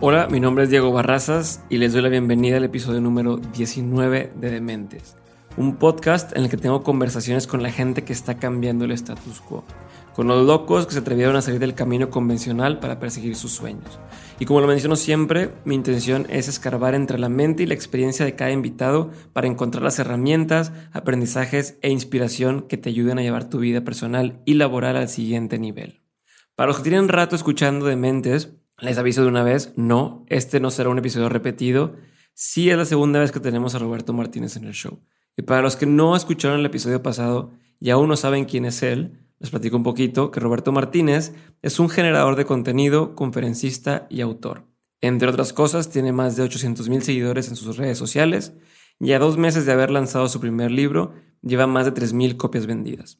Hola, mi nombre es Diego Barrazas y les doy la bienvenida al episodio número 19 de Dementes, un podcast en el que tengo conversaciones con la gente que está cambiando el status quo, con los locos que se atrevieron a salir del camino convencional para perseguir sus sueños. Y como lo menciono siempre, mi intención es escarbar entre la mente y la experiencia de cada invitado para encontrar las herramientas, aprendizajes e inspiración que te ayuden a llevar tu vida personal y laboral al siguiente nivel. Para los que tienen rato escuchando Dementes, les aviso de una vez, no, este no será un episodio repetido. Sí es la segunda vez que tenemos a Roberto Martínez en el show. Y para los que no escucharon el episodio pasado y aún no saben quién es él, les platico un poquito que Roberto Martínez es un generador de contenido, conferencista y autor. Entre otras cosas, tiene más de 800 mil seguidores en sus redes sociales y a dos meses de haber lanzado su primer libro, lleva más de 3 mil copias vendidas.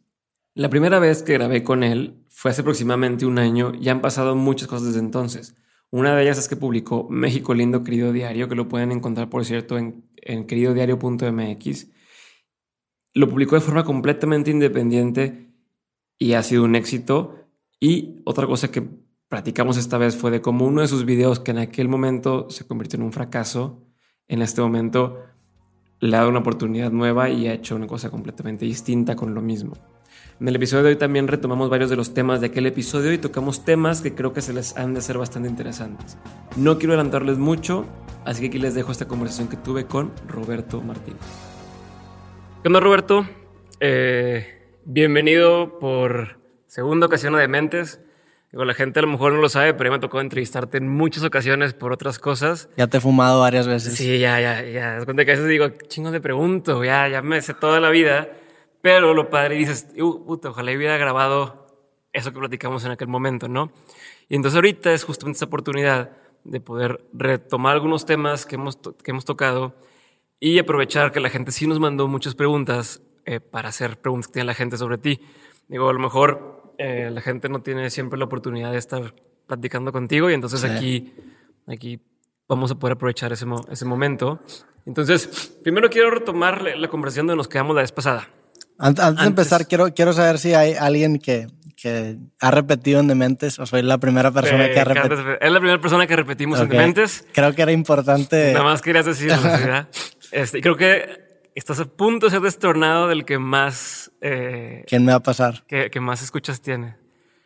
La primera vez que grabé con él fue hace aproximadamente un año y han pasado muchas cosas desde entonces. Una de ellas es que publicó México Lindo Querido Diario, que lo pueden encontrar, por cierto, en, en queridodiario.mx. Lo publicó de forma completamente independiente y ha sido un éxito. Y otra cosa que platicamos esta vez fue de cómo uno de sus videos, que en aquel momento se convirtió en un fracaso, en este momento le ha dado una oportunidad nueva y ha hecho una cosa completamente distinta con lo mismo. En el episodio de hoy también retomamos varios de los temas de aquel episodio y tocamos temas que creo que se les han de ser bastante interesantes. No quiero adelantarles mucho, así que aquí les dejo esta conversación que tuve con Roberto Martínez. ¿Qué onda Roberto? Eh, bienvenido por segunda ocasión a Dementes. Digo, la gente a lo mejor no lo sabe, pero ya me tocó entrevistarte en muchas ocasiones por otras cosas. Ya te he fumado varias veces. Sí, ya, ya, ya. Es cuenta que a veces digo, chingo de pregunto, ya, ya me sé toda la vida. Pero lo padre dices, uh, puta, ojalá hubiera grabado eso que platicamos en aquel momento, ¿no? Y entonces ahorita es justamente esa oportunidad de poder retomar algunos temas que hemos, que hemos tocado y aprovechar que la gente sí nos mandó muchas preguntas eh, para hacer preguntas que tiene la gente sobre ti. Digo, a lo mejor eh, la gente no tiene siempre la oportunidad de estar platicando contigo y entonces sí. aquí, aquí vamos a poder aprovechar ese, ese momento. Entonces, primero quiero retomar la conversación donde nos quedamos la vez pasada. Antes, antes, de empezar, quiero, quiero saber si hay alguien que, que ha repetido en Dementes o soy la primera persona eh, que ha repetido. Es la primera persona que repetimos okay. en Dementes. Creo que era importante. Nada más querías decirlo. este, creo que estás a punto de ser destornado del que más. Eh, ¿Quién me va a pasar? Que, que, más escuchas tiene.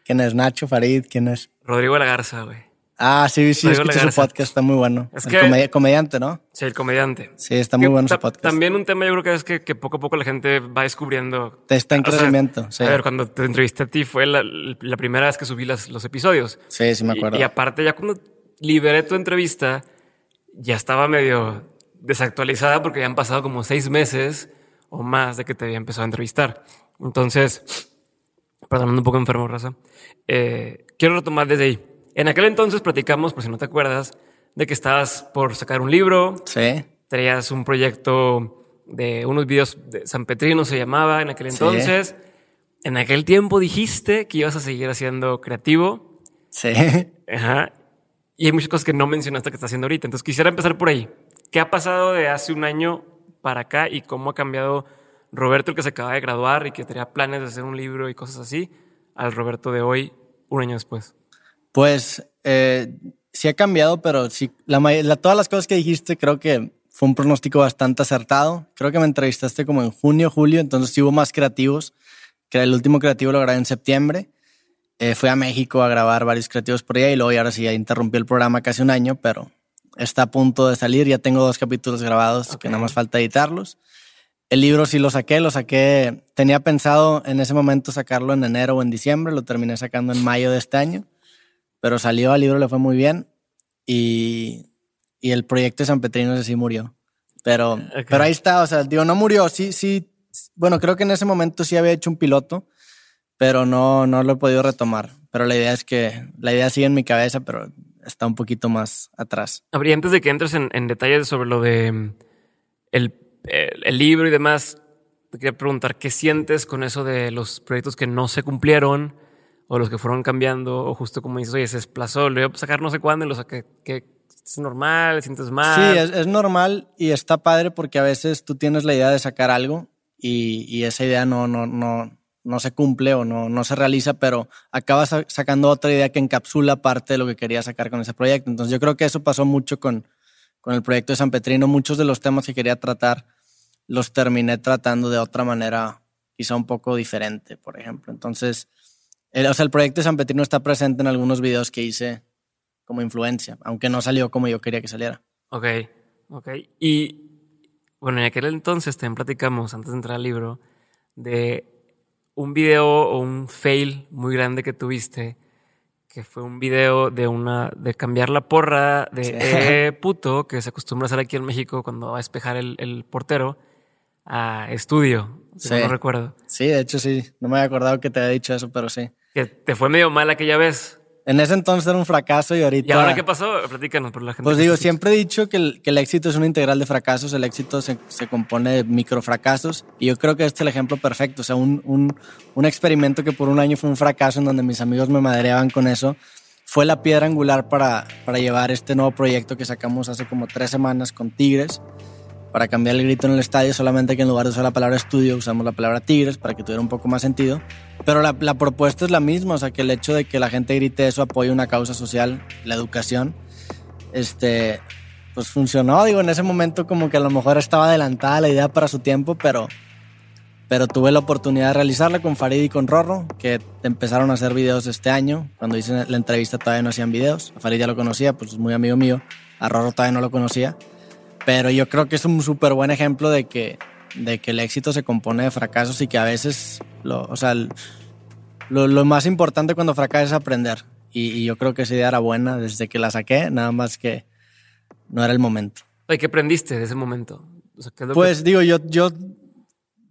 ¿Quién es Nacho Farid? ¿Quién es? Rodrigo La Garza, güey. Ah, sí, sí, escuché su podcast, está muy bueno. Es el que, comedi comediante, ¿no? Sí, el comediante. Sí, está muy bueno su podcast. También un tema yo creo que es que, que, poco a poco la gente va descubriendo. Te está en crecimiento, o sea, sí. A ver, cuando te entrevisté a ti fue la, la primera vez que subí las, los episodios. Sí, sí me acuerdo. Y, y, aparte ya cuando liberé tu entrevista, ya estaba medio desactualizada porque ya han pasado como seis meses o más de que te había empezado a entrevistar. Entonces, perdón, un poco enfermo, raza. Eh, quiero retomar desde ahí. En aquel entonces platicamos, por si no te acuerdas, de que estabas por sacar un libro. Sí. Traías un proyecto de unos videos de San Petrino, se llamaba en aquel entonces. Sí. En aquel tiempo dijiste que ibas a seguir haciendo creativo. Sí. Ajá. Y hay muchas cosas que no mencionaste que estás haciendo ahorita. Entonces quisiera empezar por ahí. ¿Qué ha pasado de hace un año para acá y cómo ha cambiado Roberto, el que se acaba de graduar y que tenía planes de hacer un libro y cosas así, al Roberto de hoy, un año después? Pues eh, sí ha cambiado, pero sí, la, la, todas las cosas que dijiste creo que fue un pronóstico bastante acertado. Creo que me entrevistaste como en junio, julio, entonces sí hubo más creativos. Que el último creativo lo grabé en septiembre. Eh, fui a México a grabar varios creativos por allá y luego y ahora sí ya el programa casi un año, pero está a punto de salir. Ya tengo dos capítulos grabados okay. que nada más falta editarlos. El libro sí lo saqué, lo saqué. Tenía pensado en ese momento sacarlo en enero o en diciembre, lo terminé sacando en mayo de este año pero salió al libro, le fue muy bien y, y el proyecto de San Petrino sí murió. Pero, okay. pero ahí está, o sea, digo, no murió, sí, sí, bueno, creo que en ese momento sí había hecho un piloto, pero no, no lo he podido retomar. Pero la idea es que, la idea sigue en mi cabeza, pero está un poquito más atrás. Habría antes de que entres en, en detalles sobre lo de el, el, el libro y demás, te quería preguntar qué sientes con eso de los proyectos que no se cumplieron o los que fueron cambiando, o justo como dices, oye, se desplazó, lo iba a sacar no sé cuándo y lo saqué, que es normal, sientes mal. Sí, es, es, normal y está padre porque a veces tú tienes la idea de sacar algo y, y esa idea no, no, no, no se cumple o no, no se realiza, pero acabas sacando otra idea que encapsula parte de lo que quería sacar con ese proyecto. Entonces yo creo que eso pasó mucho con, con el proyecto de San Petrino. Muchos de los temas que quería tratar los terminé tratando de otra manera, quizá un poco diferente, por ejemplo. Entonces, el, o sea, el proyecto de San Petrino está presente en algunos videos que hice como influencia, aunque no salió como yo quería que saliera. Ok, ok. Y bueno, en aquel entonces también platicamos, antes de entrar al libro, de un video o un fail muy grande que tuviste, que fue un video de una de cambiar la porra de eh, puto que se acostumbra a hacer aquí en México cuando va a despejar el, portero a estudio, si no recuerdo. Sí, de hecho sí, no me había acordado que te había dicho eso, pero sí. Que te fue medio mal aquella vez. En ese entonces era un fracaso y ahorita. ¿Y ahora qué pasó? Platícanos por la gente. Pues digo, siempre he dicho que el, que el, éxito es una integral de fracasos. El éxito se, se, compone de microfracasos. Y yo creo que este es el ejemplo perfecto. O sea, un, un, un, experimento que por un año fue un fracaso en donde mis amigos me madreaban con eso. Fue la piedra angular para, para llevar este nuevo proyecto que sacamos hace como tres semanas con Tigres para cambiar el grito en el estadio, solamente que en lugar de usar la palabra estudio usamos la palabra tigres para que tuviera un poco más sentido. Pero la, propuesta es la misma, o sea, que el hecho de que la gente grite eso apoya una causa social, la educación, este, pues funcionó. Digo, en ese momento como que a lo mejor estaba adelantada la idea para su tiempo, pero, pero tuve la oportunidad de realizarla con Farid y con Rorro, que empezaron a hacer videos este año. Cuando hice la entrevista todavía no hacían videos. A Farid ya lo conocía, pues es muy amigo mío. A Rorro todavía no lo conocía. Pero yo creo que es un súper buen ejemplo de que, de que el éxito se compone de fracasos y que a veces, lo, o sea, lo, lo más importante cuando fracasas es aprender. Y, yo creo que esa idea era buena desde que la saqué, nada más que no era el momento. ¿Y qué aprendiste de ese momento? pues digo, yo, yo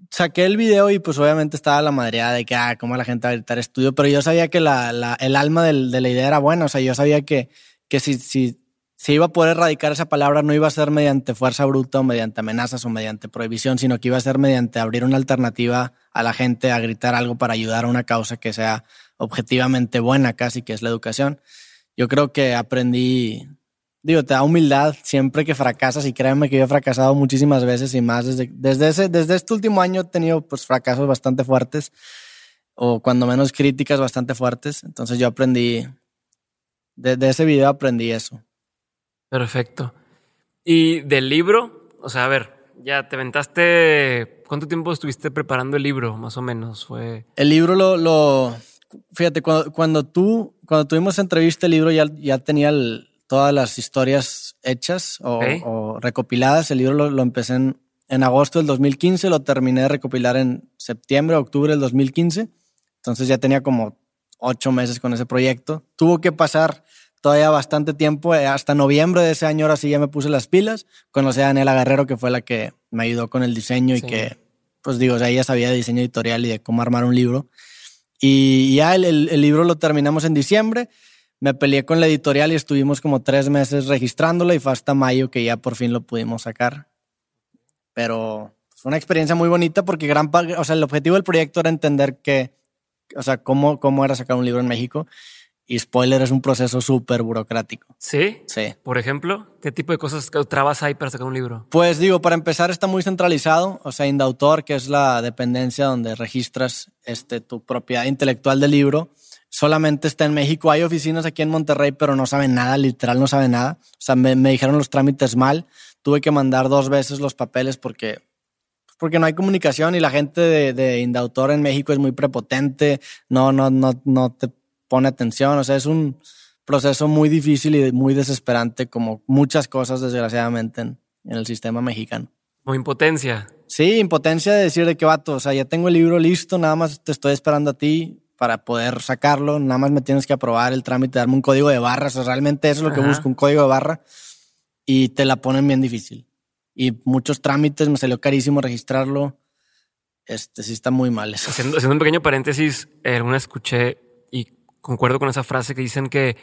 saqué el video y pues obviamente estaba la madreada de que, ah, cómo la gente va a gritar estudio, pero yo sabía que la, la, el alma del, de la idea era buena, o sea, yo sabía que, que si, si se iba a poder erradicar esa palabra, no iba a ser mediante fuerza bruta o mediante amenazas o mediante prohibición, sino que iba a ser mediante abrir una alternativa a la gente a gritar algo para ayudar a una causa que sea objetivamente buena casi, que es la educación. Yo creo que aprendí, digo, te da humildad siempre que fracasas y créanme que yo he fracasado muchísimas veces y más desde, desde, desde este último año he tenido pues fracasos bastante fuertes o cuando menos críticas bastante fuertes. Entonces yo aprendí, de ese video aprendí eso. Perfecto. ¿Y del libro? O sea, a ver, ya te aventaste. ¿Cuánto tiempo estuviste preparando el libro, más o menos? Fue. El libro lo. lo fíjate, cuando, tú. Cuando tuvimos entrevista, el libro ya, ya tenía todas las historias hechas o, recopiladas. El libro lo, empecé en, en, agosto del 2015, lo terminé de recopilar en septiembre, octubre del 2015. Entonces ya tenía como ocho meses con ese proyecto. Tuvo que pasar todavía bastante tiempo, eh, hasta noviembre de ese año, ahora sí ya me puse las pilas. Conocí a Daniela Guerrero, que fue la que me ayudó con el diseño y que, pues digo, o sea, ella sabía de diseño editorial y de cómo armar un libro. Y ya el, el, libro lo terminamos en diciembre. Me peleé con la editorial y estuvimos como tres meses registrándolo y fue hasta mayo que ya por fin lo pudimos sacar. Pero fue una experiencia muy bonita porque gran o sea, el objetivo del proyecto era entender que, o sea, cómo, cómo era sacar un libro en México. Y spoiler es un proceso súper burocrático. ¿Sí? Sí. Por ejemplo, ¿qué tipo de cosas, trabas hay para sacar un libro? Pues digo, para empezar está muy centralizado. O sea, Indautor, que es la dependencia donde registras este, tu propiedad intelectual del libro, solamente está en México. Hay oficinas aquí en Monterrey, pero no saben nada, literal no saben nada. O sea, me, dijeron los trámites mal. Tuve que mandar dos veces los papeles porque porque no hay comunicación y la gente de, de, Indautor en México es muy prepotente, no, no, no, no te pone atención. O sea, es un proceso muy difícil y muy desesperante, como muchas cosas, desgraciadamente, en, el sistema mexicano. O impotencia. Sí, impotencia de decir de qué vato. O sea, ya tengo el libro listo, nada más te estoy esperando a ti para poder sacarlo. Nada más me tienes que aprobar el trámite, darme un código de barras. O sea, realmente eso es lo que busco, un código de barra. Y te la ponen bien difícil. Y muchos trámites, me salió carísimo registrarlo. Este sí está muy mal. Haciendo, haciendo un pequeño paréntesis, alguna escuché concuerdo con esa frase que dicen que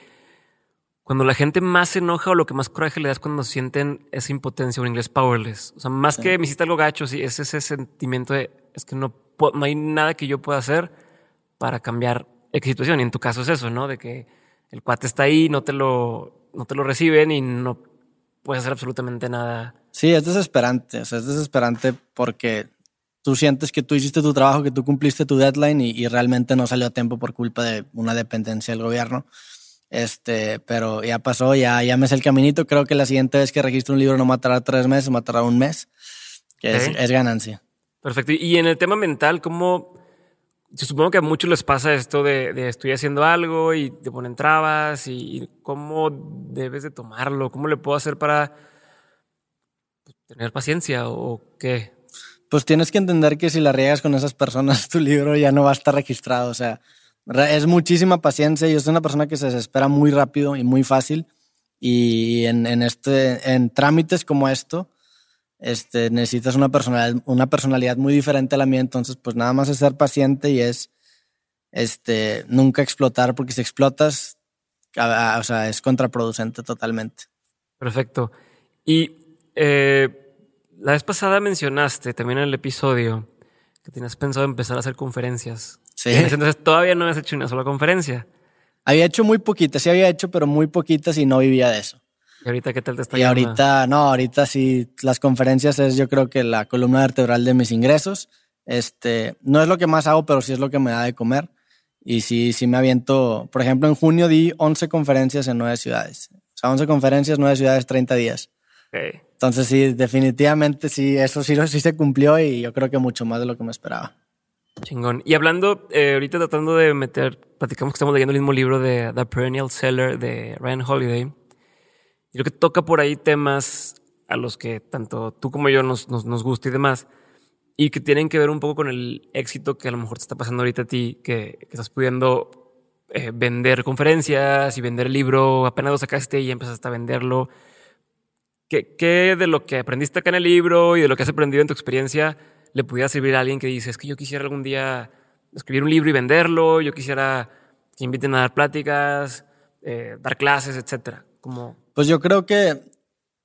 cuando la gente más se enoja o lo que más coraje le da es cuando sienten esa impotencia o en inglés powerless. O sea, más que me hiciste algo gacho, sí, es ese sentimiento de es que no, no hay nada que yo pueda hacer para cambiar X situación. Y en tu caso es eso, ¿no? De que el cuate está ahí, no te lo, no te lo reciben y no puedes hacer absolutamente nada. Sí, es desesperante. O sea, es desesperante porque tú sientes que tú hiciste tu trabajo, que tú cumpliste tu deadline y, y realmente no salió a tiempo por culpa de una dependencia del gobierno. Este, pero ya pasó, ya, ya me sé el caminito. Creo que la siguiente vez que registro un libro no matará tres meses, matará un mes, que es, es, ganancia. Perfecto. Y en el tema mental, ¿cómo? Yo supongo que a muchos les pasa esto de, de estoy haciendo algo y te ponen trabas y, y, cómo debes de tomarlo, cómo le puedo hacer para pues, tener paciencia o qué. Pues tienes que entender que si la riegas con esas personas, tu libro ya no va a estar registrado. O sea, es muchísima paciencia. Yo soy una persona que se desespera muy rápido y muy fácil. Y en, en, este, en trámites como esto, este, necesitas una personalidad, una personalidad muy diferente a la mía. Entonces, pues nada más es ser paciente y es este, nunca explotar, porque si explotas, o sea, es contraproducente totalmente. Perfecto. Y eh, la vez pasada mencionaste también en el episodio que tenías pensado empezar a hacer conferencias. Sí. Entonces todavía no has hecho una sola conferencia. Había hecho muy poquitas, sí había hecho, pero muy poquitas y no vivía de eso. ¿Y ahorita qué tal te está Y ahorita, no, ahorita sí, las conferencias es yo creo que la columna vertebral de mis ingresos. Este, no es lo que más hago, pero sí es lo que me da de comer. Y sí, sí me aviento, por ejemplo, en junio di 11 conferencias en nueve ciudades. O sea, 11 conferencias, nueve ciudades, 30 días. Okay. Entonces sí, definitivamente sí, eso sí, sí se cumplió y yo creo que mucho más de lo que me esperaba. Chingón. Y hablando, eh, ahorita tratando de meter, platicamos que estamos leyendo el mismo libro de The Perennial Seller de Ryan Holiday. Creo que toca por ahí temas a los que tanto tú como yo nos, nos, nos gusta y demás. Y que tienen que ver un poco con el éxito que a lo mejor te está pasando ahorita a ti, que, que estás pudiendo eh, vender conferencias y vender el libro. Apenas lo sacaste y empezaste a venderlo. ¿Qué, ¿Qué de lo que aprendiste acá en el libro y de lo que has aprendido en tu experiencia le pudiera servir a alguien que dice, es que yo quisiera algún día escribir un libro y venderlo, yo quisiera que inviten a dar pláticas, eh, dar clases, etcétera? Como... Pues yo creo que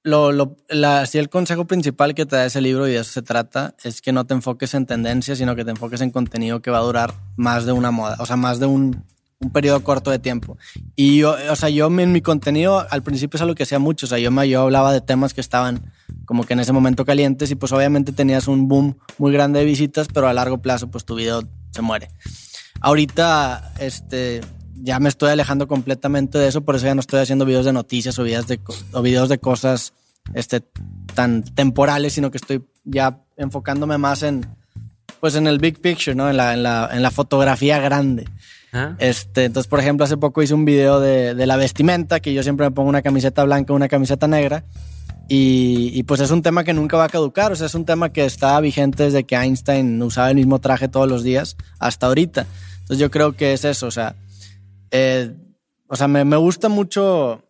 lo, lo, la, el consejo principal que te da ese libro, y de eso se trata, es que no te enfoques en tendencias, sino que te enfoques en contenido que va a durar más de una moda, o sea, más de un, un periodo corto de tiempo. Y yo, o sea, yo en mi contenido al principio es algo que hacía mucho, o sea, yo, me, yo hablaba de temas que estaban como que en ese momento calientes y pues obviamente tenías un boom muy grande de visitas, pero a largo plazo pues tu video se muere. Ahorita, este, ya me estoy alejando completamente de eso, por eso ya no estoy haciendo videos de noticias o videos de, o videos de cosas este, tan temporales, sino que estoy ya enfocándome más en, pues en el big picture, ¿no? En la, en la, en la fotografía grande. ¿Ah? Este, entonces, por ejemplo, hace poco hice un video de, la vestimenta, que yo siempre me pongo una camiseta blanca, una camiseta negra, y, pues es un tema que nunca va a caducar, o sea, es un tema que está vigente desde que Einstein usaba el mismo traje todos los días hasta ahorita. Entonces yo creo que es eso, o sea, eh, o sea, me, gusta mucho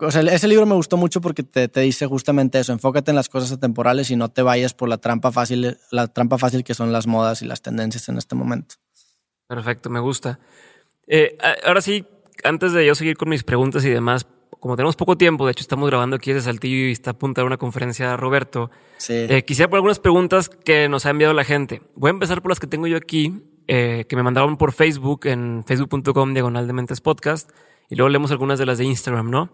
o sea, ese libro me gustó mucho porque te, te, dice justamente eso, enfócate en las cosas atemporales y no te vayas por la trampa fácil, la trampa fácil que son las modas y las tendencias en este momento. Perfecto, me gusta. Eh, ahora sí, antes de yo seguir con mis preguntas y demás, como tenemos poco tiempo, de hecho estamos grabando aquí desde Saltillo y está a punto de una conferencia Roberto, sí. eh, quisiera por algunas preguntas que nos ha enviado la gente. Voy a empezar por las que tengo yo aquí, eh, que me mandaron por Facebook, en facebook.com diagonal de mentes podcast, y luego leemos algunas de las de Instagram, ¿no?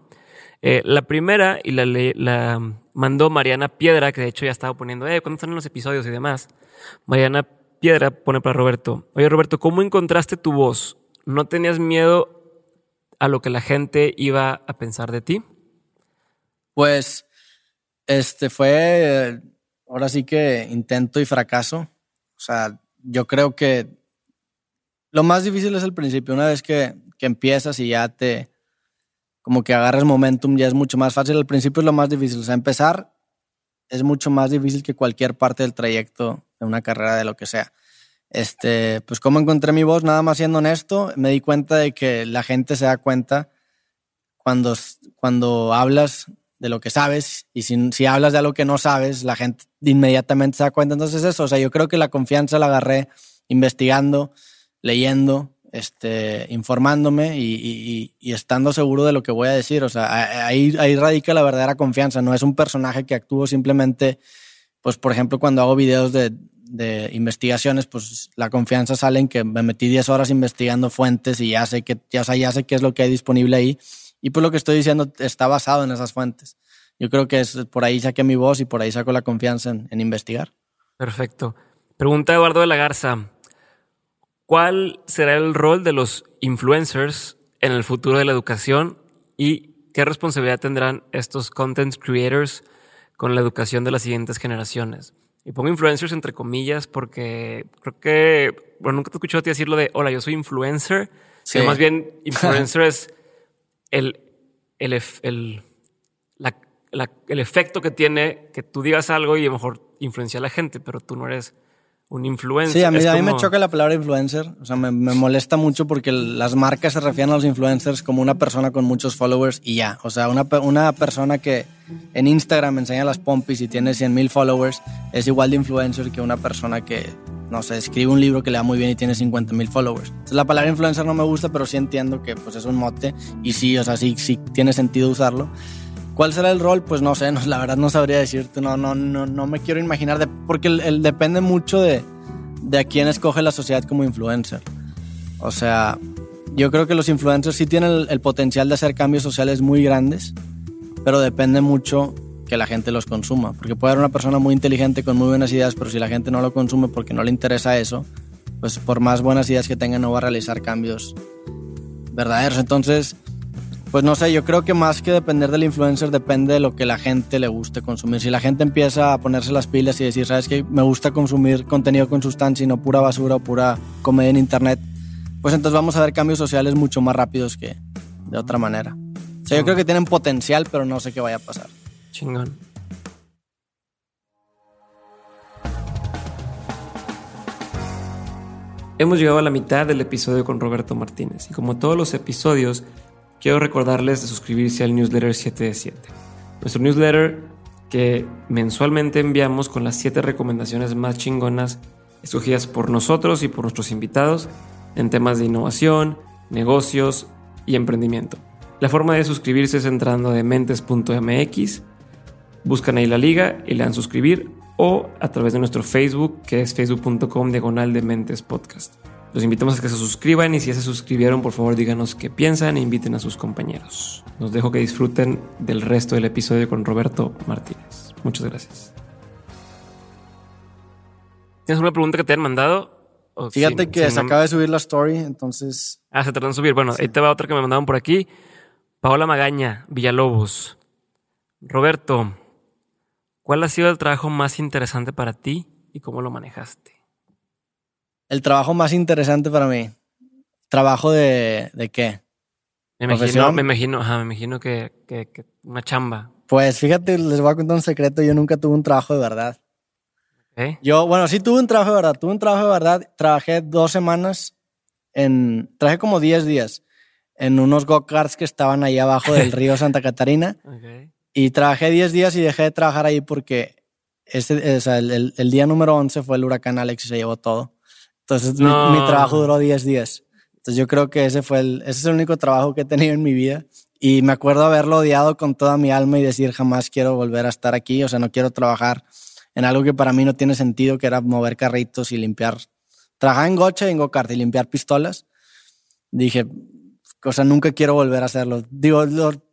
Eh, la primera, y la, la, mandó Mariana Piedra, que de hecho ya estaba poniendo, eh, ¿cuándo están los episodios y demás? Mariana Piedra pone para Roberto, oye Roberto, ¿cómo encontraste tu voz? ¿No tenías miedo a lo que la gente iba a pensar de ti? Pues, este fue, ahora sí que intento y fracaso. O sea, yo creo que lo más difícil es el principio. Una vez que, que empiezas y ya te, como que agarras momentum, ya es mucho más fácil. Al principio es lo más difícil. O sea, empezar es mucho más difícil que cualquier parte del trayecto de una carrera de lo que sea. Este, pues cómo encontré mi voz, nada más siendo honesto, me di cuenta de que la gente se da cuenta cuando, cuando hablas de lo que sabes y si, hablas de algo que no sabes, la gente inmediatamente se da cuenta. Entonces eso, o sea, yo creo que la confianza la agarré investigando, leyendo, este, informándome y, estando seguro de lo que voy a decir. O sea, ahí, ahí radica la verdadera confianza. No es un personaje que actúo simplemente, pues, por ejemplo, cuando hago videos de, de investigaciones, pues la confianza sale en que me metí 10 horas investigando fuentes y ya sé que, ya, o sea, ya sé qué es lo que hay disponible ahí. Y pues lo que estoy diciendo está basado en esas fuentes. Yo creo que es por ahí saqué mi voz y por ahí saco la confianza en, en investigar. Perfecto. Pregunta Eduardo de la Garza. ¿Cuál será el rol de los influencers en el futuro de la educación y qué responsabilidad tendrán estos content creators con la educación de las siguientes generaciones? Y pongo influencers entre comillas porque creo que, bueno, nunca te he escuchado a ti decirlo de, hola, yo soy influencer. Sí. más bien, influencer es el, el, el, el efecto que tiene que tú digas algo y a lo mejor influencia a la gente, pero tú no eres un influencer. Sí, a mí, a mí me choca la palabra influencer. O sea, me, me, molesta mucho porque las marcas se refieren a los influencers como una persona con muchos followers y ya. O sea, una, una persona que en Instagram enseña las pompis y tiene 100 mil followers es igual de influencer que una persona que, no sé, escribe un libro que le da muy bien y tiene 50 mil followers. Entonces, la palabra influencer no me gusta, pero sí entiendo que pues, es un mote y sí, o sea, sí, sí tiene sentido usarlo. ¿Cuál será el rol? Pues no sé, no, la verdad no sabría decirte, no, no, no, no me quiero imaginar, de, porque el, depende mucho de, de a quién escoge la sociedad como influencer. O sea, yo creo que los influencers sí tienen el, potencial de hacer cambios sociales muy grandes, pero depende mucho que la gente los consuma, porque puede haber una persona muy inteligente con muy buenas ideas, pero si la gente no lo consume porque no le interesa eso, pues por más buenas ideas que tenga no va a realizar cambios verdaderos. Entonces, pues no sé, yo creo que más que depender del influencer depende de lo que la gente le guste consumir. Si la gente empieza a ponerse las pilas y decir, sabes que me gusta consumir contenido con sustancia y no pura basura o pura comedia en internet, pues entonces vamos a ver cambios sociales mucho más rápidos que de otra manera. O sea, yo creo que tienen potencial, pero no sé qué vaya a pasar. Chingón. Hemos llegado a la mitad del episodio con Roberto Martínez y como todos los episodios, quiero recordarles de suscribirse al newsletter 7 de 7. Nuestro newsletter que mensualmente enviamos con las 7 recomendaciones más chingonas escogidas por nosotros y por nuestros invitados en temas de innovación, negocios y emprendimiento. La forma de suscribirse es entrando a dementes.mx, buscan ahí la liga y le dan suscribir o a través de nuestro Facebook que es facebook.com diagonal de mentes podcast. Los invitamos a que se suscriban y si ya se suscribieron, por favor díganos qué piensan e inviten a sus compañeros. Nos dejo que disfruten del resto del episodio con Roberto Martínez. Muchas gracias. ¿Tienes una pregunta que te han mandado? Fíjate que se acaba de subir la story, entonces... Ah, se trató de subir. Bueno, ahí te va otra que me mandaron por aquí. Paola Magaña, Villalobos. Roberto, ¿cuál ha sido el trabajo más interesante para ti y cómo lo manejaste? El trabajo más interesante para mí. ¿Trabajo de, de qué? Me imagino, me imagino, me imagino que, que, una chamba. Pues fíjate, les voy a contar un secreto. Yo nunca tuve un trabajo de verdad. Yo, bueno, sí tuve un trabajo de verdad. Tuve un trabajo de verdad. Trabajé dos semanas en. Trabajé como 10 días en unos go-karts que estaban ahí abajo del río Santa Catarina. Y trabajé 10 días y dejé de trabajar ahí porque ese, el, el, día número 11 fue el huracán Alex y se llevó todo. Entonces mi, trabajo duró 10 días. Entonces yo creo que ese fue el, ese es el único trabajo que he tenido en mi vida. Y me acuerdo haberlo odiado con toda mi alma y decir jamás quiero volver a estar aquí. O sea, no quiero trabajar en algo que para mí no tiene sentido, que era mover carritos y limpiar. Trabajar en gocha y en go-kart y limpiar pistolas. Dije, o sea, nunca quiero volver a hacerlo. Digo,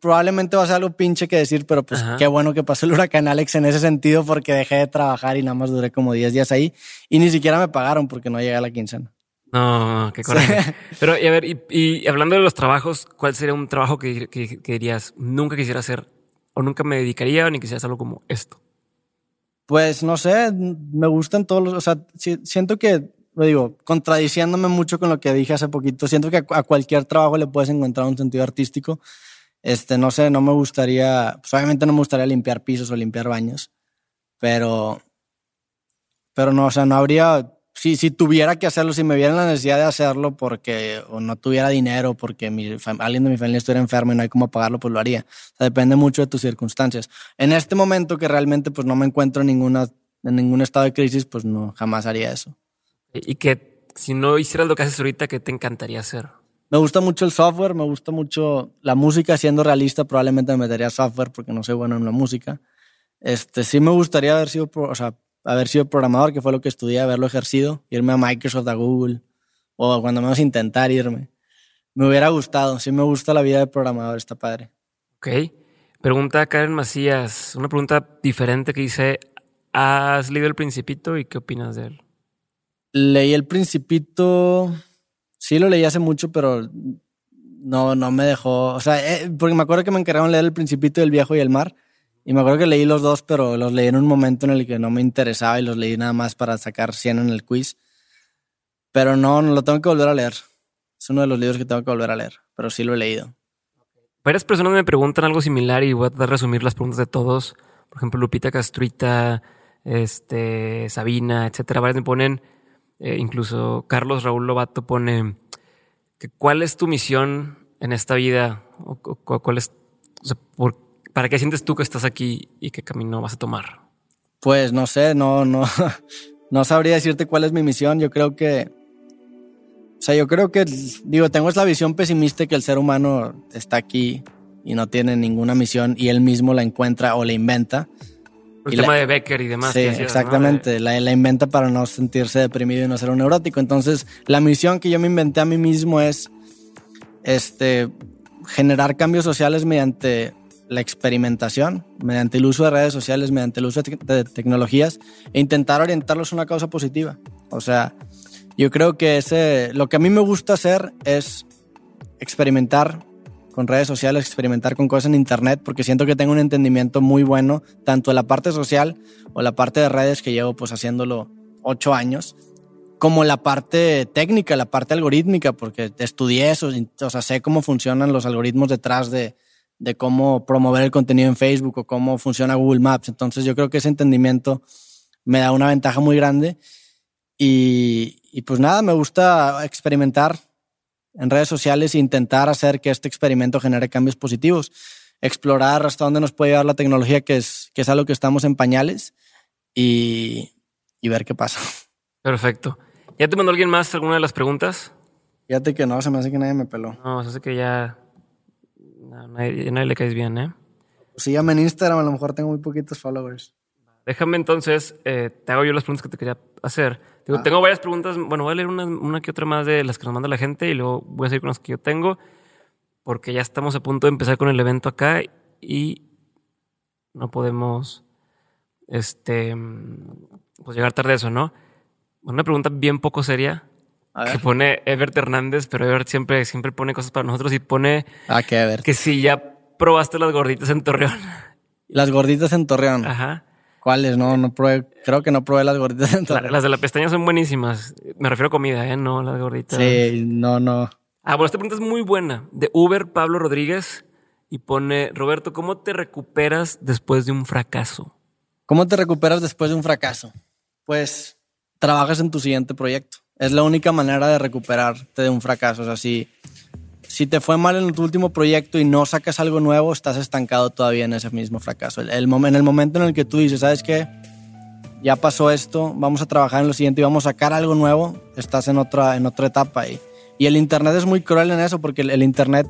probablemente va a ser algo pinche que decir, pero pues qué bueno que pasó el huracán Alex en ese sentido porque dejé de trabajar y nada más duré como 10 días ahí y ni siquiera me pagaron porque no llegué a la quincena. No, qué coraje. Pero, y a ver, y, hablando de los trabajos, ¿cuál sería un trabajo que, que, dirías nunca quisiera hacer o nunca me dedicaría o ni quisiera hacerlo como esto? Pues no sé, me gustan todos los, o sea, siento que lo digo, contradiciéndome mucho con lo que dije hace poquito, siento que a cualquier trabajo le puedes encontrar un sentido artístico. Este, no sé, no me gustaría, pues obviamente no me gustaría limpiar pisos o limpiar baños, pero, pero no, o sea, no habría, si, si tuviera que hacerlo, si me viera la necesidad de hacerlo porque o no tuviera dinero, porque mi, alguien de mi familia estuviera enfermo y no hay cómo pagarlo, pues lo haría. O sea, depende mucho de tus circunstancias. En este momento que realmente pues no me encuentro en, ninguna, en ningún estado de crisis, pues no, jamás haría eso. Y que si no hicieras lo que haces ahorita, ¿qué te encantaría hacer? Me gusta mucho el software, me gusta mucho la música. Siendo realista, probablemente me metería software porque no soy bueno en la música. Este, sí me gustaría haber sido, o sea, haber sido programador, que fue lo que estudié, haberlo ejercido, irme a Microsoft, a Google, o cuando menos intentar irme. Me hubiera gustado, sí me gusta la vida de programador, está padre. Ok. Pregunta a Karen Macías, una pregunta diferente que dice, ¿has leído El Principito y qué opinas de él? Leí El Principito. Sí, lo leí hace mucho, pero no, no me dejó. O sea, eh, porque me acuerdo que me encargaron leer El Principito del Viejo y el Mar. Y me acuerdo que leí los dos, pero los leí en un momento en el que no me interesaba y los leí nada más para sacar 100 en el quiz. Pero no, no lo tengo que volver a leer. Es uno de los libros que tengo que volver a leer, pero sí lo he leído. Varias personas me preguntan algo similar y voy a resumir las preguntas de todos. Por ejemplo, Lupita Castruita, este, Sabina, etcétera. Varias me ponen, eh, incluso Carlos Raúl Lobato pone que cuál es tu misión en esta vida o, cuál es, para qué sientes tú que estás aquí y qué camino vas a tomar. Pues no sé, no, no, no sabría decirte cuál es mi misión. Yo creo que o sea, yo creo que, digo, tengo esa visión pesimista que el ser humano está aquí y no tiene ninguna misión y él mismo la encuentra o la inventa. El tema de Becker y demás. Sí, exactamente. La, la, inventa para no sentirse deprimido y no ser un neurótico. Entonces, la misión que yo me inventé a mí mismo es este, generar cambios sociales mediante la experimentación, mediante el uso de redes sociales, mediante el uso de, de tecnologías e intentar orientarlos a una causa positiva. O sea, yo creo que ese, lo que a mí me gusta hacer es experimentar con redes sociales, experimentar con cosas en internet, porque siento que tengo un entendimiento muy bueno, tanto de la parte social o la parte de redes que llevo pues haciéndolo ocho años, como la parte técnica, la parte algorítmica, porque estudié eso, o sea, sé cómo funcionan los algoritmos detrás de, de cómo promover el contenido en Facebook o cómo funciona Google Maps. Entonces yo creo que ese entendimiento me da una ventaja muy grande y, y pues nada, me gusta experimentar en redes sociales e intentar hacer que este experimento genere cambios positivos. Explorar hasta dónde nos puede llevar la tecnología, que es, que es algo que estamos en pañales, y, y ver qué pasa. Perfecto. ¿Ya te mandó alguien más alguna de las preguntas? Fíjate que no, se me hace que nadie me peló. No, se hace que ya no, nadie, nadie, le caes bien, ¿eh? Sígame en Instagram, a lo mejor tengo muy poquitos followers. Déjame entonces, eh, te hago yo las preguntas que te quería hacer. Ah. Tengo varias preguntas. Bueno, voy a leer una, una, que otra más de las que nos manda la gente y luego voy a seguir con las que yo tengo, porque ya estamos a punto de empezar con el evento acá y no podemos este, pues llegar tarde a eso, ¿no? Una pregunta bien poco seria que pone Evert Hernández, pero Evert siempre, siempre pone cosas para nosotros y pone ah, que, que si ya probaste las gorditas en Torreón. Las gorditas en Torreón. Ajá. ¿Cuáles? No, no probé. Creo que no probé las gorditas. las de la pestaña son buenísimas. Me refiero a comida, ¿eh? No las gorditas. Sí, no, no. Ah, bueno, esta pregunta es muy buena. De Uber Pablo Rodríguez y pone, Roberto, ¿cómo te recuperas después de un fracaso? ¿Cómo te recuperas después de un fracaso? Pues trabajas en tu siguiente proyecto. Es la única manera de recuperarte de un fracaso. O sea, si si te fue mal en tu último proyecto y no sacas algo nuevo, estás estancado todavía en ese mismo fracaso. El, en el momento en el que tú dices, ¿sabes qué? Ya pasó esto, vamos a trabajar en lo siguiente y vamos a sacar algo nuevo, estás en otra, en otra etapa. Y, y el Internet es muy cruel en eso porque el, Internet,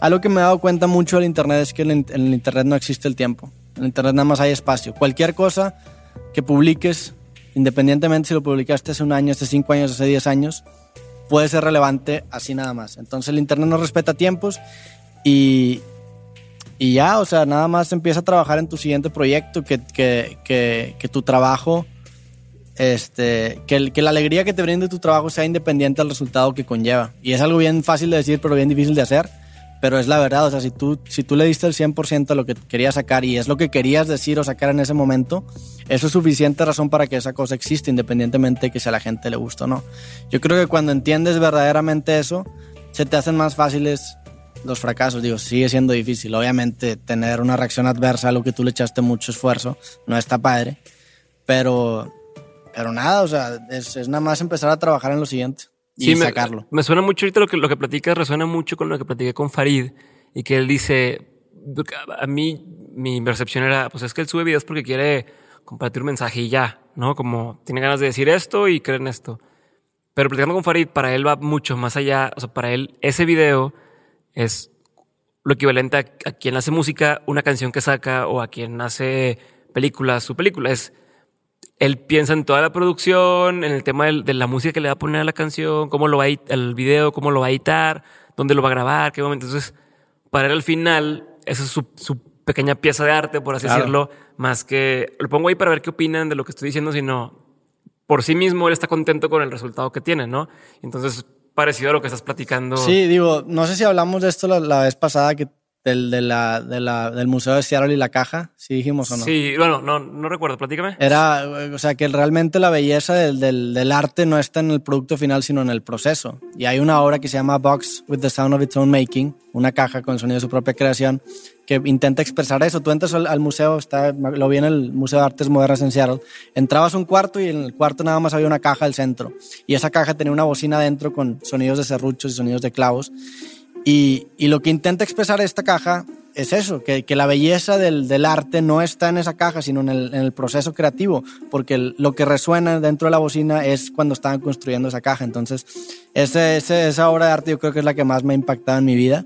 algo que me he dado cuenta mucho del Internet es que en el Internet no existe el tiempo. En el Internet nada más hay espacio. Cualquier cosa que publiques, independientemente si lo publicaste hace un año, hace cinco años, hace diez años, puede ser relevante así nada más. Entonces el Internet no respeta tiempos y, y ya, o sea, nada más empieza a trabajar en tu siguiente proyecto, que, que, que, que tu trabajo, este, que, que la alegría que te brinde tu trabajo sea independiente del resultado que conlleva. Y es algo bien fácil de decir, pero bien difícil de hacer pero es la verdad, o sea, si tú, si tú le diste el 100% a lo que querías sacar y es lo que querías decir o sacar en ese momento, eso es suficiente razón para que esa cosa exista, independientemente de que si a la gente le gusta o no. Yo creo que cuando entiendes verdaderamente eso, se te hacen más fáciles los fracasos. Digo, sigue siendo difícil. Obviamente, tener una reacción adversa a lo que tú le echaste mucho esfuerzo no está padre, pero, pero nada, o sea, es, es nada más empezar a trabajar en lo siguiente y me, sacarlo. Me suena mucho ahorita lo que, lo que platicas, resuena mucho con lo que platiqué con Farid y que él dice, a mí mi percepción era, pues es que él sube videos porque quiere compartir un mensaje y ya, ¿no? Como tiene ganas de decir esto y creen esto. Pero platicando con Farid, para él va mucho más allá, o sea, para él ese video es lo equivalente a, a quien hace música, una canción que saca o a quien hace películas, su película es él piensa en toda la producción, en el tema de, la música que le va a poner a la canción, cómo lo va a el video, cómo lo va a editar, dónde lo va a grabar, qué momento. Entonces, para él al final, esa es su, pequeña pieza de arte, por así decirlo, más que lo pongo ahí para ver qué opinan de lo que estoy diciendo, sino por sí mismo él está contento con el resultado que tiene, ¿no? Entonces, parecido a lo que estás platicando. Sí, digo, no sé si hablamos de esto la, vez pasada, que del, de la, de la, del Museo de Seattle y la caja, si dijimos o no. Sí, bueno, no, no recuerdo, platícame. Era, o sea, que realmente la belleza del, del, del, arte no está en el producto final, sino en el proceso. Y hay una obra que se llama Box with the Sound of Its Own Making, una caja con el sonido de su propia creación, que intenta expresar eso. Tú entras al, museo, está, lo vi en el Museo de Artes Modernas en Seattle, entrabas a un cuarto y en el cuarto nada más había una caja al centro. Y esa caja tenía una bocina dentro con sonidos de serruchos y sonidos de clavos. Y, lo que intenta expresar esta caja es eso, que, la belleza del, arte no está en esa caja, sino en el, proceso creativo, porque lo que resuena dentro de la bocina es cuando estaban construyendo esa caja. Entonces, esa obra de arte yo creo que es la que más me ha impactado en mi vida.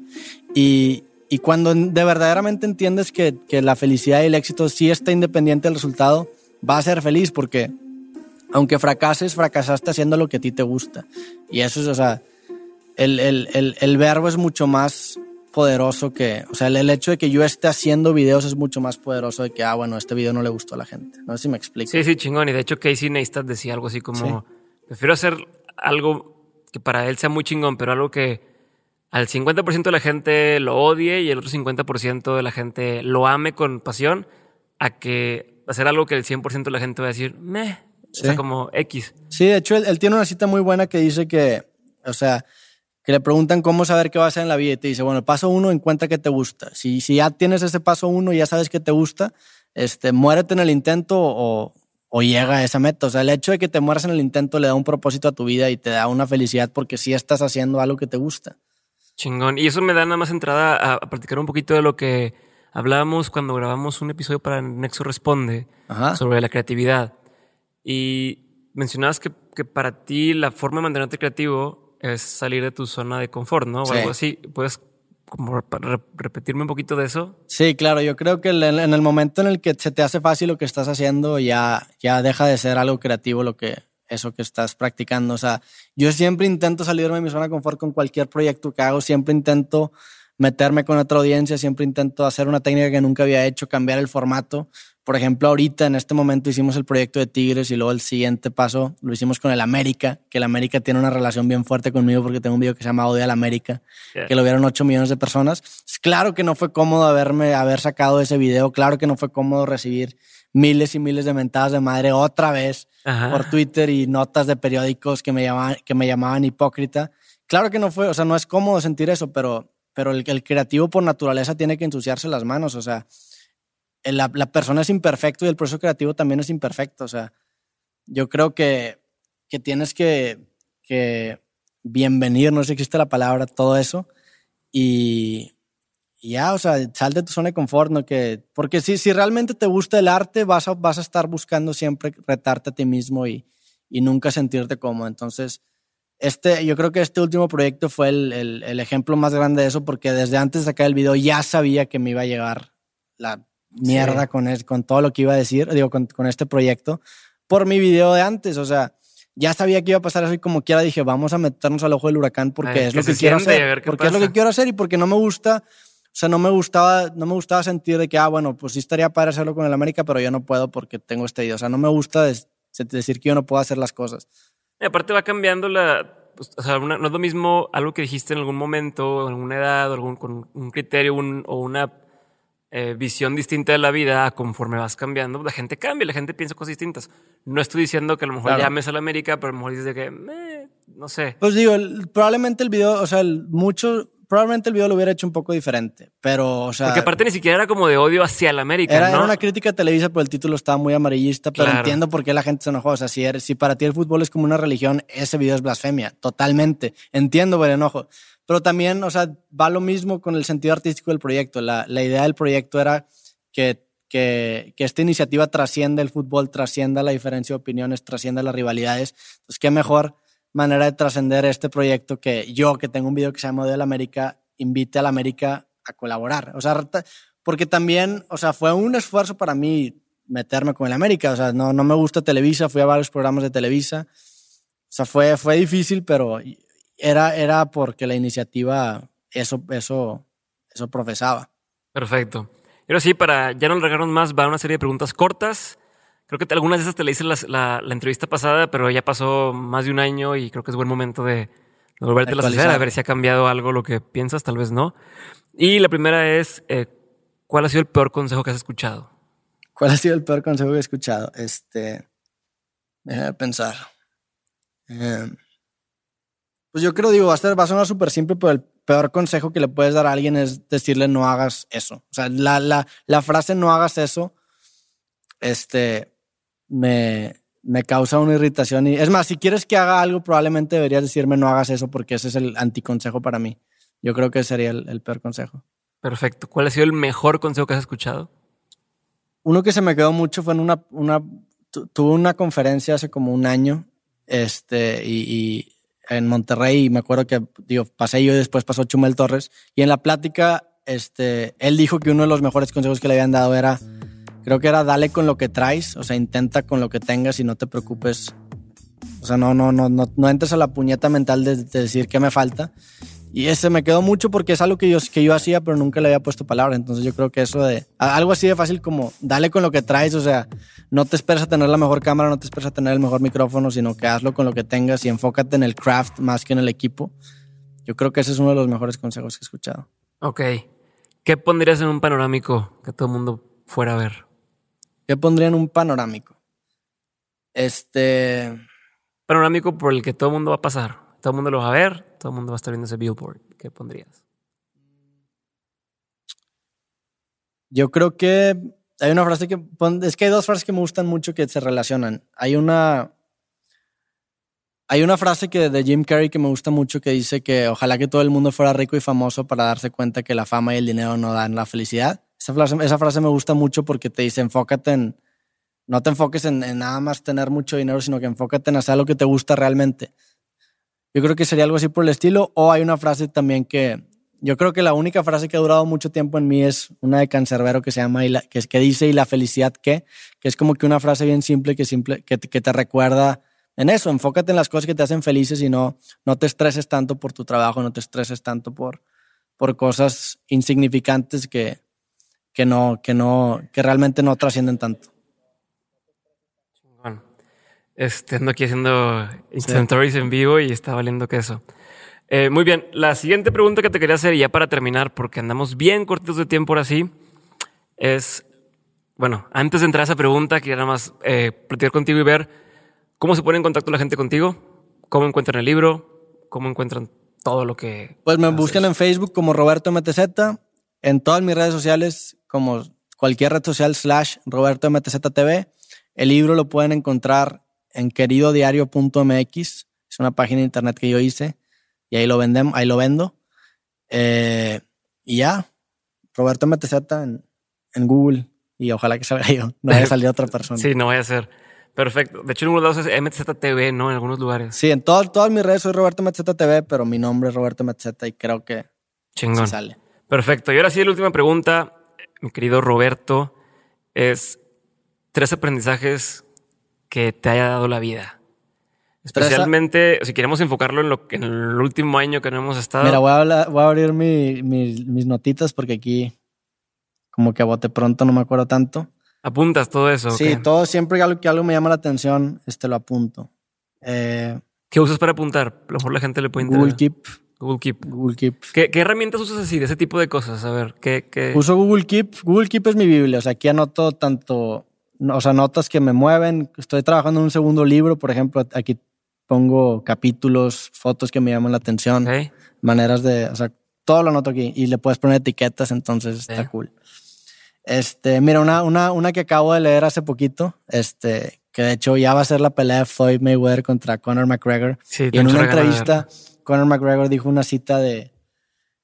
Y, cuando de verdaderamente entiendes que, que, la felicidad y el éxito sí está independiente del resultado, va a ser feliz porque aunque fracases, fracasaste haciendo lo que a ti te gusta. Y eso es, o sea, el, el, el, el verbo es mucho más poderoso que, o sea, el, hecho de que yo esté haciendo videos es mucho más poderoso de que, ah, bueno, este video no le gustó a la gente. No sé si me explico. Sí, sí, chingón. Y de hecho Casey Neistat decía algo así como, prefiero hacer algo que para él sea muy chingón, pero algo que al 50% de la gente lo odie y el otro 50% de la gente lo ame con pasión, a que hacer algo que el 100% de la gente va a decir, meh, o sea, como X. Sí, de hecho, él, él tiene una cita muy buena que dice que, o sea, que le preguntan cómo saber qué va a hacer en la vida y te dice, bueno, el paso uno, encuentra que te gusta. Si, si ya tienes ese paso uno y ya sabes que te gusta, este, muérete en el intento o, o llega a esa meta. O sea, el hecho de que te mueras en el intento le da un propósito a tu vida y te da una felicidad porque sí estás haciendo algo que te gusta. Chingón. Y eso me da nada más entrada a, a platicar un poquito de lo que hablábamos cuando grabamos un episodio para Nexo Responde sobre la creatividad. Y mencionabas que, que para ti la forma de mantenerte creativo es salir de tu zona de confort, ¿no? O algo así. ¿Puedes como repetirme un poquito de eso? Sí, claro. Yo creo que en el momento en el que se te hace fácil lo que estás haciendo, ya, ya deja de ser algo creativo lo que, eso que estás practicando. O sea, yo siempre intento salirme de mi zona de confort con cualquier proyecto que hago. Siempre intento meterme con otra audiencia. Siempre intento hacer una técnica que nunca había hecho, cambiar el formato. Por ejemplo, ahorita en este momento hicimos el proyecto de Tigres y luego el siguiente paso lo hicimos con el América, que el América tiene una relación bien fuerte conmigo porque tengo un video que se llama Odio al América, que lo vieron 8 millones de personas. Claro que no fue cómodo haberme, haber sacado ese video, claro que no fue cómodo recibir miles y miles de mentadas de madre otra vez por Twitter y notas de periódicos que me llamaban, que me llamaban hipócrita. Claro que no fue, o sea, no es cómodo sentir eso, pero, pero el, el creativo por naturaleza tiene que ensuciarse las manos, o sea, la, persona es imperfecto y el proceso creativo también es imperfecto. O sea, yo creo que, que tienes que, que bienvenir, no sé si existe la palabra, todo eso. Y, ya, o sea, sal de tu zona de confort, ¿no? Que, porque si, si realmente te gusta el arte, vas a, vas a estar buscando siempre retarte a ti mismo y, y nunca sentirte cómodo. Entonces, este, yo creo que este último proyecto fue el, el, el, ejemplo más grande de eso, porque desde antes de sacar el video ya sabía que me iba a llegar la mierda con, con todo lo que iba a decir, digo, con, con, este proyecto, por mi video de antes. O sea, ya sabía que iba a pasar eso y como quiera dije, vamos a meternos al ojo del huracán porque es lo que quiero hacer. Porque es lo que quiero hacer y porque no me gusta, o sea, no me gustaba, no me gustaba sentir de que, ah, bueno, pues sí estaría para hacerlo con el América, pero yo no puedo porque tengo este video. O sea, no me gusta decir que yo no puedo hacer las cosas. Y aparte va cambiando la, pues, o sea, no es lo mismo algo que dijiste en algún momento, en alguna edad, o algún, con un criterio o una eh, visión distinta de la vida conforme vas cambiando, la gente cambia, la gente piensa cosas distintas. No estoy diciendo que a lo mejor llames a la América, pero a lo mejor dices que, no sé. Pues digo, probablemente el video, o sea, mucho, probablemente el video lo hubiera hecho un poco diferente, pero, o sea. Porque aparte ni siquiera era como de odio hacia la América. Era, ¿no? era una crítica a Televisa, pero el título estaba muy amarillista, pero entiendo por qué la gente se enojó. O sea, si, si para ti el fútbol es como una religión, ese video es blasfemia, totalmente. Entiendo el enojo. Pero también, o sea, va lo mismo con el sentido artístico del proyecto. La, la idea del proyecto era que, que, que, esta iniciativa trascienda el fútbol, trascienda la diferencia de opiniones, trascienda las rivalidades. Entonces, qué mejor manera de trascender este proyecto que yo, que tengo un video que se llama la América, invite a la América a colaborar. O sea, porque también, o sea, fue un esfuerzo para mí meterme con el América. O sea, no, no me gusta Televisa, fui a varios programas de Televisa. O sea, fue, fue difícil, pero era, era porque la iniciativa eso, eso, eso profesaba. Perfecto. Pero sí, para ya no largarnos más, va una serie de preguntas cortas Creo que algunas de esas te le hice la, entrevista pasada, pero ya pasó más de un año y creo que es buen momento de, volverte a hacer, a ver si ha cambiado algo lo que piensas, tal vez no. Y la primera es, eh, ¿cuál ha sido el peor consejo que has escuchado? ¿Cuál ha sido el peor consejo que he escuchado? Este, déjame pensar. Em, pues yo creo, digo, va a, ser, va a sonar súper simple, pero el peor consejo que le puedes dar a alguien es decirle no hagas eso. O sea, la, la, la frase no hagas eso, este, me, me causa una irritación. Y es más, si quieres que haga algo, probablemente deberías decirme no hagas eso porque ese es el anticonsejo para mí. Yo creo que sería el, peor consejo. Perfecto. ¿Cuál ha sido el mejor consejo que has escuchado? Uno que se me quedó mucho fue en una, una tuve una conferencia hace como un año, este, y, en Monterrey, me acuerdo que, digo, pasé yo y después pasó Chumel Torres, y en la plática, este, él dijo que uno de los mejores consejos que le habían dado era creo que era dale con lo que traes, o sea, intenta con lo que tengas y no te preocupes. O sea, no, no, no, no, no entres a la puñeta mental de, decir qué me falta. Y ese me quedó mucho porque es algo que yo, que yo hacía, pero nunca le había puesto palabra. Entonces yo creo que eso de algo así de fácil como dale con lo que traes, o sea, no te esperes a tener la mejor cámara, no te esperes a tener el mejor micrófono, sino que hazlo con lo que tengas y enfócate en el craft más que en el equipo. Yo creo que ese es uno de los mejores consejos que he escuchado. Ok. ¿Qué pondrías en un panorámico que todo el mundo fuera a ver? ¿Qué pondría en un panorámico? Este. Panorámico por el que todo el mundo va a pasar. Todo el mundo lo va a ver, todo el mundo va a estar viendo ese billboard. ¿Qué pondrías? Yo creo que hay una frase que. Es que hay dos frases que me gustan mucho que se relacionan. Hay una. Hay una frase que de Jim Carrey que me gusta mucho que dice que ojalá que todo el mundo fuera rico y famoso para darse cuenta que la fama y el dinero no dan la felicidad. Esa frase, esa frase me gusta mucho porque te dice, enfócate en, no te enfoques en, nada más tener mucho dinero, sino que enfócate en hacer lo que te gusta realmente. Yo creo que sería algo así por el estilo. O hay una frase también que, yo creo que la única frase que ha durado mucho tiempo en mí es una de Cancerbero que se llama, y que, es, que dice, ¿y la felicidad qué? Que es como que una frase bien simple que, simple, que, que te recuerda en eso, enfócate en las cosas que te hacen felices y no, no te estreses tanto por tu trabajo, no te estreses tanto por, por cosas insignificantes que, que no, que no, que realmente no trascienden tanto. Este, ando aquí haciendo instant en vivo y está valiendo queso. Eh, muy bien, la siguiente pregunta que te quería hacer, ya para terminar, porque andamos bien cortitos de tiempo ahora sí, es, bueno, antes de entrar a esa pregunta, quería nada más eh, platicar contigo y ver cómo se pone en contacto la gente contigo, cómo encuentran el libro, cómo encuentran todo lo que... Pues me buscan en Facebook como Roberto MTZ, en todas mis redes sociales como cualquier red social slash Roberto MTZTV. El libro lo pueden encontrar en queridodiario.mx. Es una página de internet que yo hice y ahí lo, vendemos, ahí lo vendo. Eh, y ya, Roberto MTZ en, en, Google y ojalá que salga yo, no vaya a salir otra persona. sí, no vaya a ser. Perfecto. De hecho, en algunos lados es MTZTV, ¿no? En algunos lugares. Sí, en todas todas mis redes soy Roberto MTZTV, pero mi nombre es Roberto MTZ y creo que Chingón. sale. Perfecto. Y ahora sí, la última pregunta mi querido Roberto, es tres aprendizajes que te haya dado la vida. Especialmente, si queremos enfocarlo en, lo, en el último año que no hemos estado. Mira, voy a, voy a abrir mis notitas porque aquí, como que a bote pronto no me acuerdo tanto. ¿Apuntas todo eso? Sí, todo siempre que algo, que algo me llama la atención, este lo apunto. Eh, ¿Qué usas para apuntar? A lo mejor la gente le puede interesar. Google Keep. Google Keep. Google Keep. ¿Qué, herramientas usas así, de ese tipo de cosas? A ver, ¿qué, ¿qué, Uso Google Keep. Google Keep es mi Biblia. O sea, aquí anoto tanto, o sea, notas que me mueven. Estoy trabajando en un segundo libro, por ejemplo, aquí pongo capítulos, fotos que me llaman la atención, maneras de, o sea, todo lo anoto aquí y le puedes poner etiquetas, entonces está cool. Este, mira, una, una, una que acabo de leer hace poquito, este, que de hecho ya va a ser la pelea de Floyd Mayweather contra Conor McGregor. Sí, y en una entrevista Conor McGregor dijo una cita de,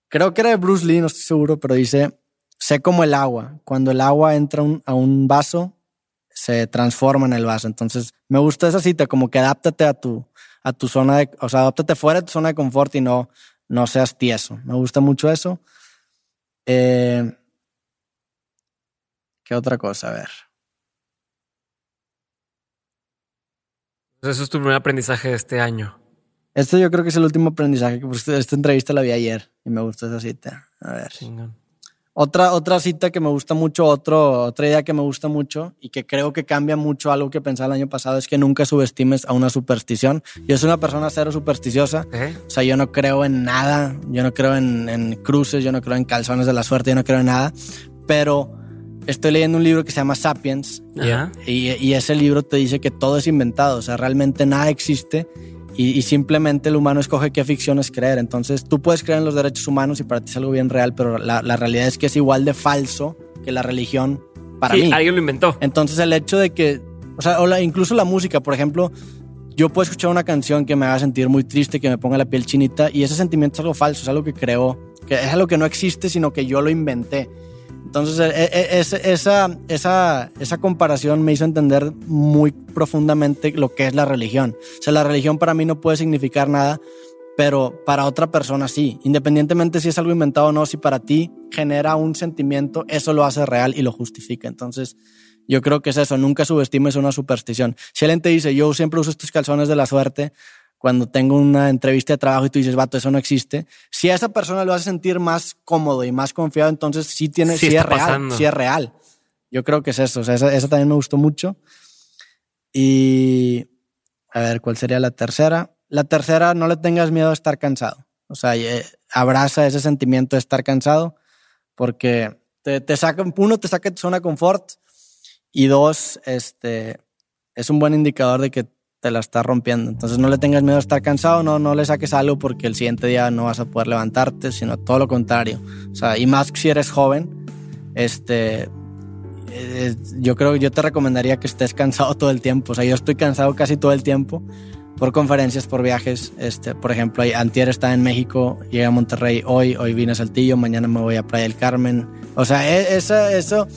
creo que era de Bruce Lee, no estoy seguro, pero dice, sé como el agua. Cuando el agua entra a un vaso, se transforma en el vaso. Entonces, me gusta esa cita, como que adáptate a tu, a tu zona de, o sea, adáptate fuera de tu zona de confort y no, no seas tieso. Me gusta mucho eso. Eh, ¿Qué otra cosa? A ver. Eso es tu primer aprendizaje de este año. Este yo creo que es el último aprendizaje. que Esta entrevista la vi ayer y me gustó esa cita. A ver. Otra, otra cita que me gusta mucho, otro, otra idea que me gusta mucho y que creo que cambia mucho algo que pensaba el año pasado es que nunca subestimes a una superstición. Yo soy una persona cero supersticiosa. O sea, yo no creo en nada. Yo no creo en, en, cruces, yo no creo en calzones de la suerte, yo no creo en nada. Pero estoy leyendo un libro que se llama Sapiens. Y, y ese libro te dice que todo es inventado. O sea, realmente nada existe y, simplemente el humano escoge qué ficción es creer. Entonces tú puedes creer en los derechos humanos y para ti es algo bien real, pero la, la realidad es que es igual de falso que la religión para sí, mí. Alguien lo inventó. Entonces el hecho de que, o sea, o incluso la música, por ejemplo, yo puedo escuchar una canción que me haga sentir muy triste, que me ponga la piel chinita y ese sentimiento es algo falso, es algo que creo, que es algo que no existe, sino que yo lo inventé. Entonces, e, e, esa, esa, esa comparación me hizo entender muy profundamente lo que es la religión. O sea, la religión para mí no puede significar nada, pero para otra persona sí. Independientemente si es algo inventado o no, si para ti genera un sentimiento, eso lo hace real y lo justifica. Entonces, yo creo que es eso, nunca subestimes una superstición. Si alguien te dice, yo siempre uso estos calzones de la suerte, cuando tengo una entrevista de trabajo y tú dices, vato, eso no existe, si a esa persona lo hace sentir más cómodo y más confiado, entonces sí tiene, sí, es real, sí es real. Yo creo que es eso, o sea, esa, también me gustó mucho. Y a ver, ¿cuál sería la tercera? La tercera, no le tengas miedo a estar cansado. O sea, eh, abraza ese sentimiento de estar cansado porque te, te saca, uno, te saca de tu zona de confort y dos, este, es un buen indicador de que te la está rompiendo. Entonces no le tengas miedo a estar cansado, no, no le saques algo porque el siguiente día no vas a poder levantarte, sino todo lo contrario. O sea, y más si eres joven, este, eh, yo creo que yo te recomendaría que estés cansado todo el tiempo. O sea, yo estoy cansado casi todo el tiempo por conferencias, por viajes. Este, por ejemplo, Antier está en México, llegué a Monterrey hoy, hoy vine a Saltillo, mañana me voy a Playa del Carmen. O sea, e, eso, eso,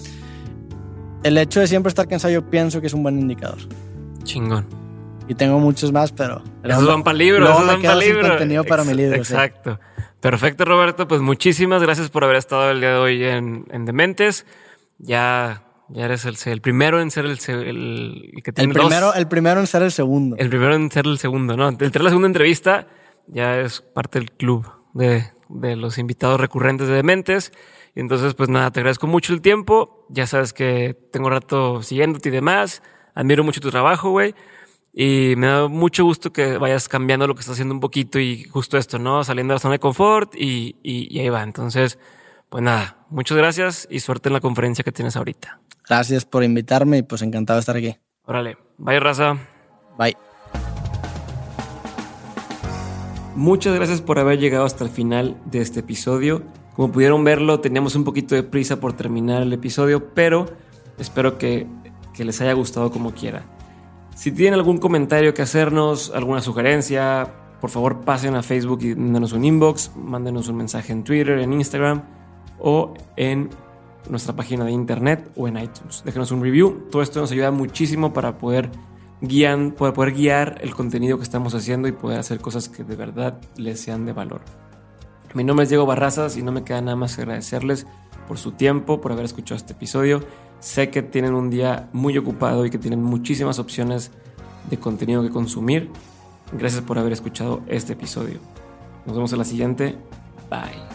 el hecho de siempre estar cansado yo pienso que es un buen indicador. Chingón y tengo muchos más, pero... Esos van para libros, esos van para libros. contenido para mi libro. Exacto. Perfecto, Roberto. Pues muchísimas gracias por haber estado el día de hoy en, en Dementes. Ya, ya eres el, el, primero en ser el, el, que tiene el primero, El primero en ser el segundo. El primero en ser el segundo, ¿no? Entre la segunda entrevista ya es parte del club de, de los invitados recurrentes de Dementes. Y entonces, pues nada, te agradezco mucho el tiempo. Ya sabes que tengo rato siguiéndote y demás. Admiro mucho tu trabajo, güey. Y me da mucho gusto que vayas cambiando lo que estás haciendo un poquito y justo esto, ¿no? Saliendo de la zona de confort y, y, ahí va. Entonces, pues nada, muchas gracias y suerte en la conferencia que tienes ahorita. Gracias por invitarme y pues encantado de estar aquí. Órale, bye raza. Bye. Muchas gracias por haber llegado hasta el final de este episodio. Como pudieron verlo, teníamos un poquito de prisa por terminar el episodio, pero espero que, que les haya gustado como quiera. Si tienen algún comentario que hacernos, alguna sugerencia, por favor pasen a Facebook y mándenos un inbox, mándenos un mensaje en Twitter, en Instagram o en nuestra página de internet o en iTunes. Déjenos un review. Todo esto nos ayuda muchísimo para poder, guiar, poder guiar el contenido que estamos haciendo y poder hacer cosas que de verdad les sean de valor. Mi nombre es Diego Barrazas y no me queda nada más que agradecerles por su tiempo, por haber escuchado este episodio. Sé que tienen un día muy ocupado y que tienen muchísimas opciones de contenido que consumir. Gracias por haber escuchado este episodio. Nos vemos en la siguiente. Bye.